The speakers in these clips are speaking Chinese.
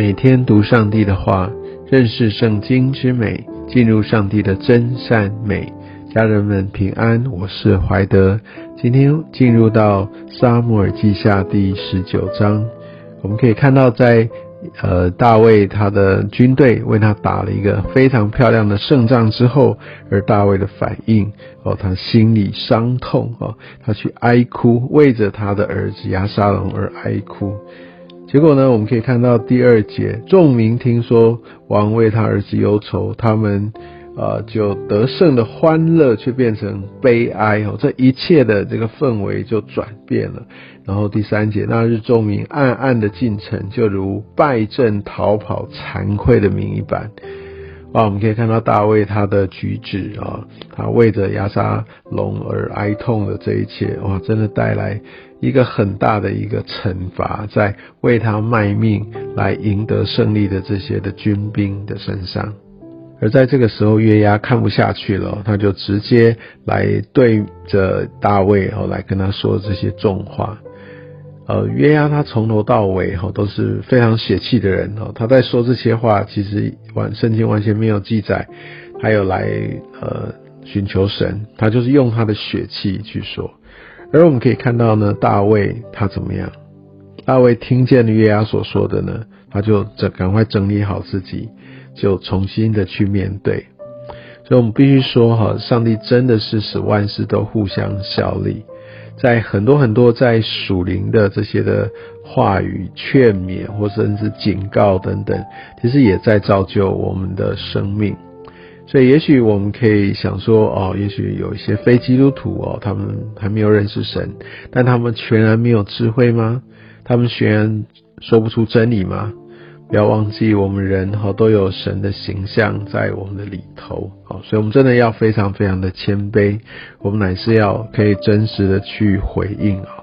每天读上帝的话，认识圣经之美，进入上帝的真善美。家人们平安，我是怀德。今天进入到撒母耳记下第十九章，我们可以看到，在呃大卫他的军队为他打了一个非常漂亮的胜仗之后，而大卫的反应哦，他心里伤痛哦，他去哀哭，为着他的儿子亚沙龙而哀哭。结果呢，我们可以看到第二节，众民听说王为他儿子忧愁，他们呃就得胜的欢乐却变成悲哀哦，这一切的这个氛围就转变了。然后第三节，那日众民暗暗的进城，就如败阵逃跑、惭愧的民一般。啊，我们可以看到大卫他的举止啊，他为着亚沙龙而哀痛的这一切，哇，真的带来一个很大的一个惩罚，在为他卖命来赢得胜利的这些的军兵的身上。而在这个时候，约押看不下去了，他就直接来对着大卫哦，来跟他说这些重话。呃，约押他从头到尾哈都是非常血气的人哦，他在说这些话，其实完圣经完全没有记载，还有来呃寻求神，他就是用他的血气去说。而我们可以看到呢，大卫他怎么样？大卫听见约押所说的呢，他就整赶快整理好自己，就重新的去面对。所以我们必须说哈，上帝真的是使万事都互相效力。在很多很多在属灵的这些的话语劝勉，或甚至警告等等，其实也在造就我们的生命。所以，也许我们可以想说，哦，也许有一些非基督徒哦，他们还没有认识神，但他们全然没有智慧吗？他们全然说不出真理吗？不要忘记，我们人哈都有神的形象在我们的里头，好，所以我们真的要非常非常的谦卑，我们乃是要可以真实的去回应啊。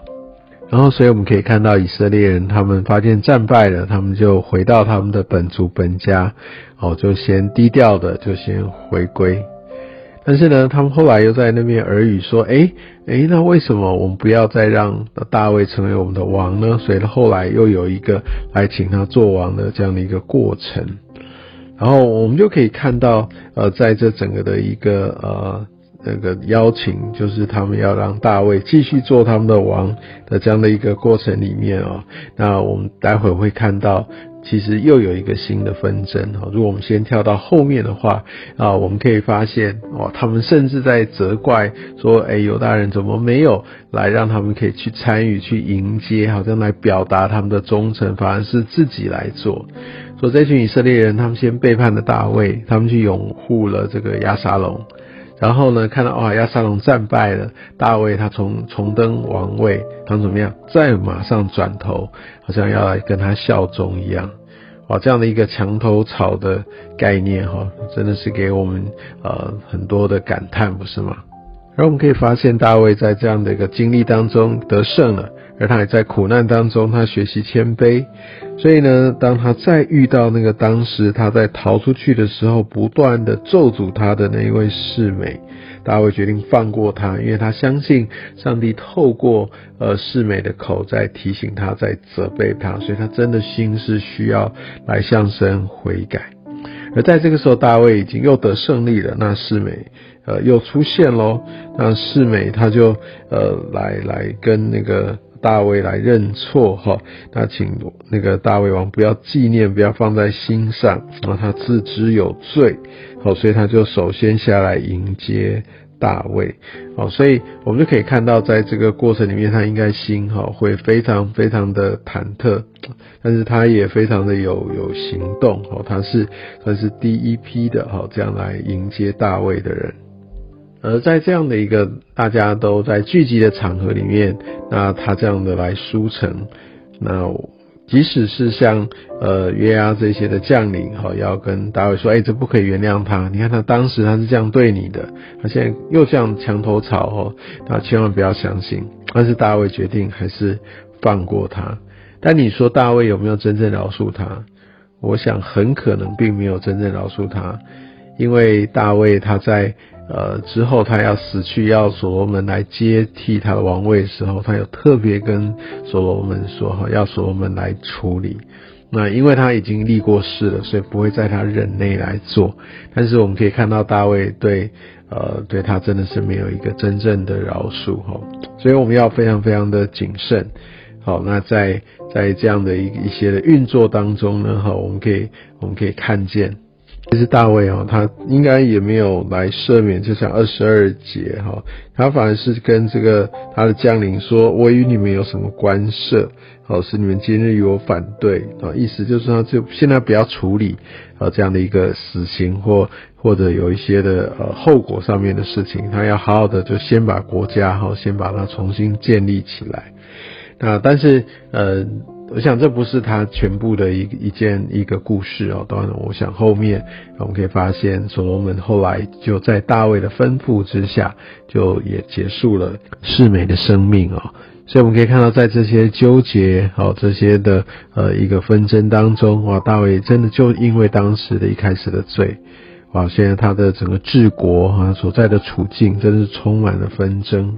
然后，所以我们可以看到以色列人，他们发现战败了，他们就回到他们的本族本家，哦，就先低调的就先回归。但是呢，他们后来又在那边耳语说：“哎哎，那为什么我们不要再让大卫成为我们的王呢？”所以后来又有一个来请他做王的这样的一个过程。然后我们就可以看到，呃，在这整个的一个呃那个邀请，就是他们要让大卫继续做他们的王的这样的一个过程里面哦，那我们待会会看到。其实又有一个新的纷争啊！如果我们先跳到后面的话啊，我们可以发现哦，他们甚至在责怪说：“哎，犹大人怎么没有来让他们可以去参与、去迎接，好像来表达他们的忠诚，反而是自己来做。”说这群以色列人，他们先背叛了大卫，他们去拥护了这个亚沙龙。然后呢，看到哇，亚沙龙战败了，大卫他重重登王位，他怎么样？再马上转头，好像要来跟他效忠一样。哇，这样的一个墙头草的概念哈，真的是给我们呃很多的感叹，不是吗？而我们可以发现，大卫在这样的一个经历当中得胜了。而他也在苦难当中，他学习谦卑，所以呢，当他再遇到那个当时他在逃出去的时候，不断的咒诅他的那一位世美，大卫决定放过他，因为他相信上帝透过呃世美的口在提醒他，在责备他，所以他真的心是需要来向神悔改。而在这个时候，大卫已经又得胜利了，那世美呃又出现喽，那世美他就呃来来跟那个。大卫来认错哈，那请那个大卫王不要纪念，不要放在心上，然后他自知有罪，好，所以他就首先下来迎接大卫，哦，所以我们就可以看到，在这个过程里面，他应该心哈会非常非常的忐忑，但是他也非常的有有行动，哦，他是算是第一批的哈这样来迎接大卫的人。而在这样的一个大家都在聚集的场合里面，那他这样的来书城，那即使是像呃约押这些的将领哈，要跟大卫说，哎，这不可以原谅他。你看他当时他是这样对你的，他现在又这样墙头草哦，那千万不要相信。但是大卫决定还是放过他。但你说大卫有没有真正饶恕他？我想很可能并没有真正饶恕他，因为大卫他在。呃，之后他要死去，要所罗门来接替他的王位的时候，他有特别跟所罗门说哈，要所罗门来处理。那因为他已经立过誓了，所以不会在他任内来做。但是我们可以看到大卫对呃对他真的是没有一个真正的饶恕哈，所以我们要非常非常的谨慎。好，那在在这样的一一些的运作当中呢，哈，我们可以我们可以看见。其实大卫哦，他应该也没有来赦免，就像二十二节哈，他反而是跟这个他的将领说：“我与你们有什么关涉？好，是你们今日与我反对啊。”意思就是说，就现在不要处理啊这样的一个死刑或或者有一些的呃后果上面的事情，他要好好的就先把国家哈先把它重新建立起来。那但是呃。我想这不是他全部的一一件一个故事哦。当然，我想后面我们可以发现，所罗门后来就在大卫的吩咐之下，就也结束了世美的生命哦。所以我们可以看到，在这些纠结哦这些的呃一个纷争当中，哇，大卫真的就因为当时的一开始的罪，哇，现在他的整个治国啊所在的处境，真是充满了纷争。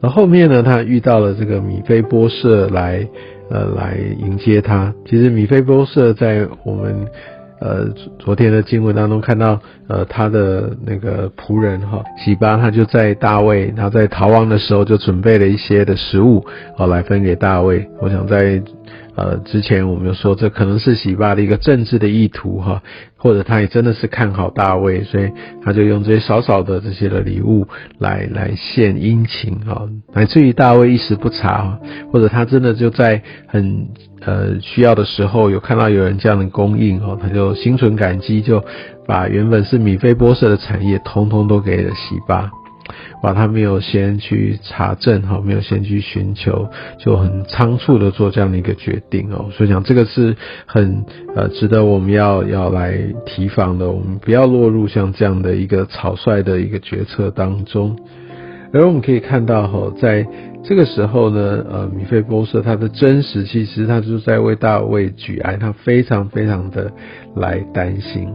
那后面呢，他遇到了这个米菲波设来。呃，来迎接他。其实米菲波设在我们呃昨天的经文当中看到，呃，他的那个仆人哈喜巴，他就在大卫他在逃亡的时候就准备了一些的食物，好来分给大卫。我想在。呃，之前我们就说这可能是洗巴的一个政治的意图哈，或者他也真的是看好大卫，所以他就用这些少少的这些的礼物来来献殷勤哈，乃至于大卫一时不察，或者他真的就在很呃需要的时候有看到有人这样的供应哦，他就心存感激，就把原本是米菲波设的产业通通都给了洗巴。把他没有先去查证哈，没有先去寻求，就很仓促的做这样的一个决定哦。所以讲这个是很呃值得我们要要来提防的，我们不要落入像这样的一个草率的一个决策当中。而我们可以看到哈，在这个时候呢，呃，米菲波设他的真实，其实他就是在为大卫举哀，他非常非常的来担心。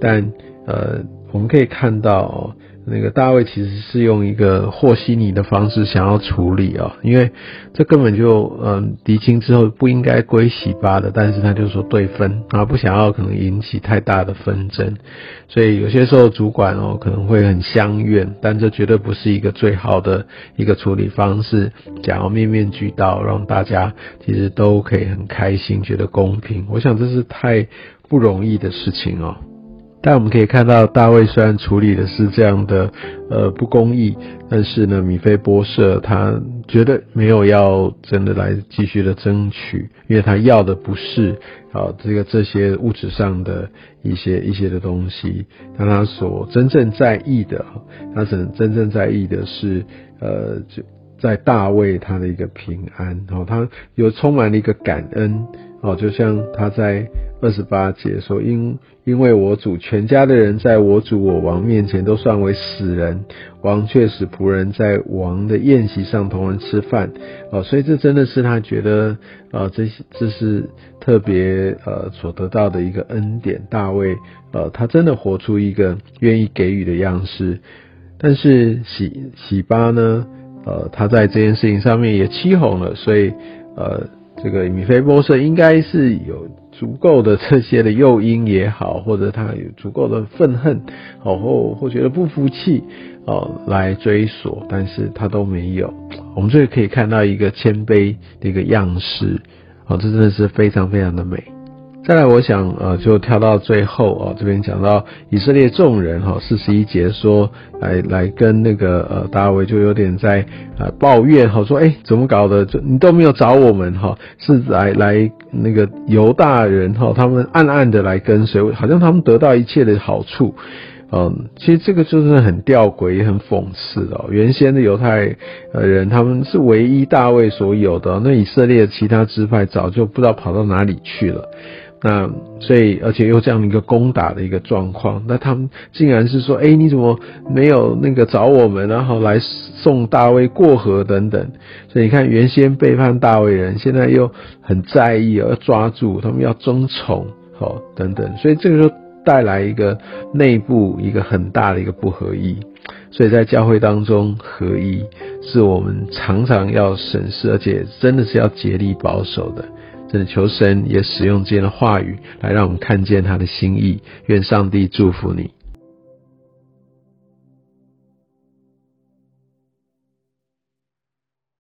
但呃，我们可以看到。那个大卫其实是用一个和稀泥的方式想要处理啊，因为这根本就嗯敌清之后不应该归喜巴的，但是他就说对分啊，不想要可能引起太大的纷争，所以有些时候主管哦可能会很相怨，但这绝对不是一个最好的一个处理方式，想要面面俱到，让大家其实都可以很开心，觉得公平，我想这是太不容易的事情哦。但我们可以看到，大卫虽然处理的是这样的呃不公义，但是呢，米菲波设他觉得没有要真的来继续的争取，因为他要的不是啊这个这些物质上的一些一些的东西，但他所真正在意的，他真真正在意的是呃就在大卫他的一个平安，然后他有充满了一个感恩。哦，就像他在二十八节说，因因为我主全家的人在我主我王面前都算为死人，王却使仆人在王的宴席上同人吃饭。哦，所以这真的是他觉得，呃，这这是特别呃所得到的一个恩典。大卫，呃，他真的活出一个愿意给予的样式。但是喜喜巴呢，呃，他在这件事情上面也欺哄了，所以呃。这个米菲波设应该是有足够的这些的诱因也好，或者他有足够的愤恨，哦或或觉得不服气，哦来追索，但是他都没有。我们这里可以看到一个谦卑的一个样式，哦，这真的是非常非常的美。再来，我想呃，就跳到最后啊，这边讲到以色列众人哈，四十一节说来来跟那个呃大卫就有点在呃抱怨哈，说哎怎么搞的，就你都没有找我们哈，是来来那个犹大人哈，他们暗暗的来跟随，好像他们得到一切的好处，嗯，其实这个就是很吊诡也很讽刺哦。原先的犹太人他们是唯一大卫所有的，那以色列其他支派早就不知道跑到哪里去了。那所以，而且又这样的一个攻打的一个状况，那他们竟然是说，哎，你怎么没有那个找我们，然后来送大卫过河等等？所以你看，原先背叛大卫人，现在又很在意，要抓住他们，要争宠，好等等。所以这个就带来一个内部一个很大的一个不合一。所以在教会当中，合一是我们常常要审视，而且真的是要竭力保守的。真的求神也使用这样的话语来让我们看见他的心意。愿上帝祝福你。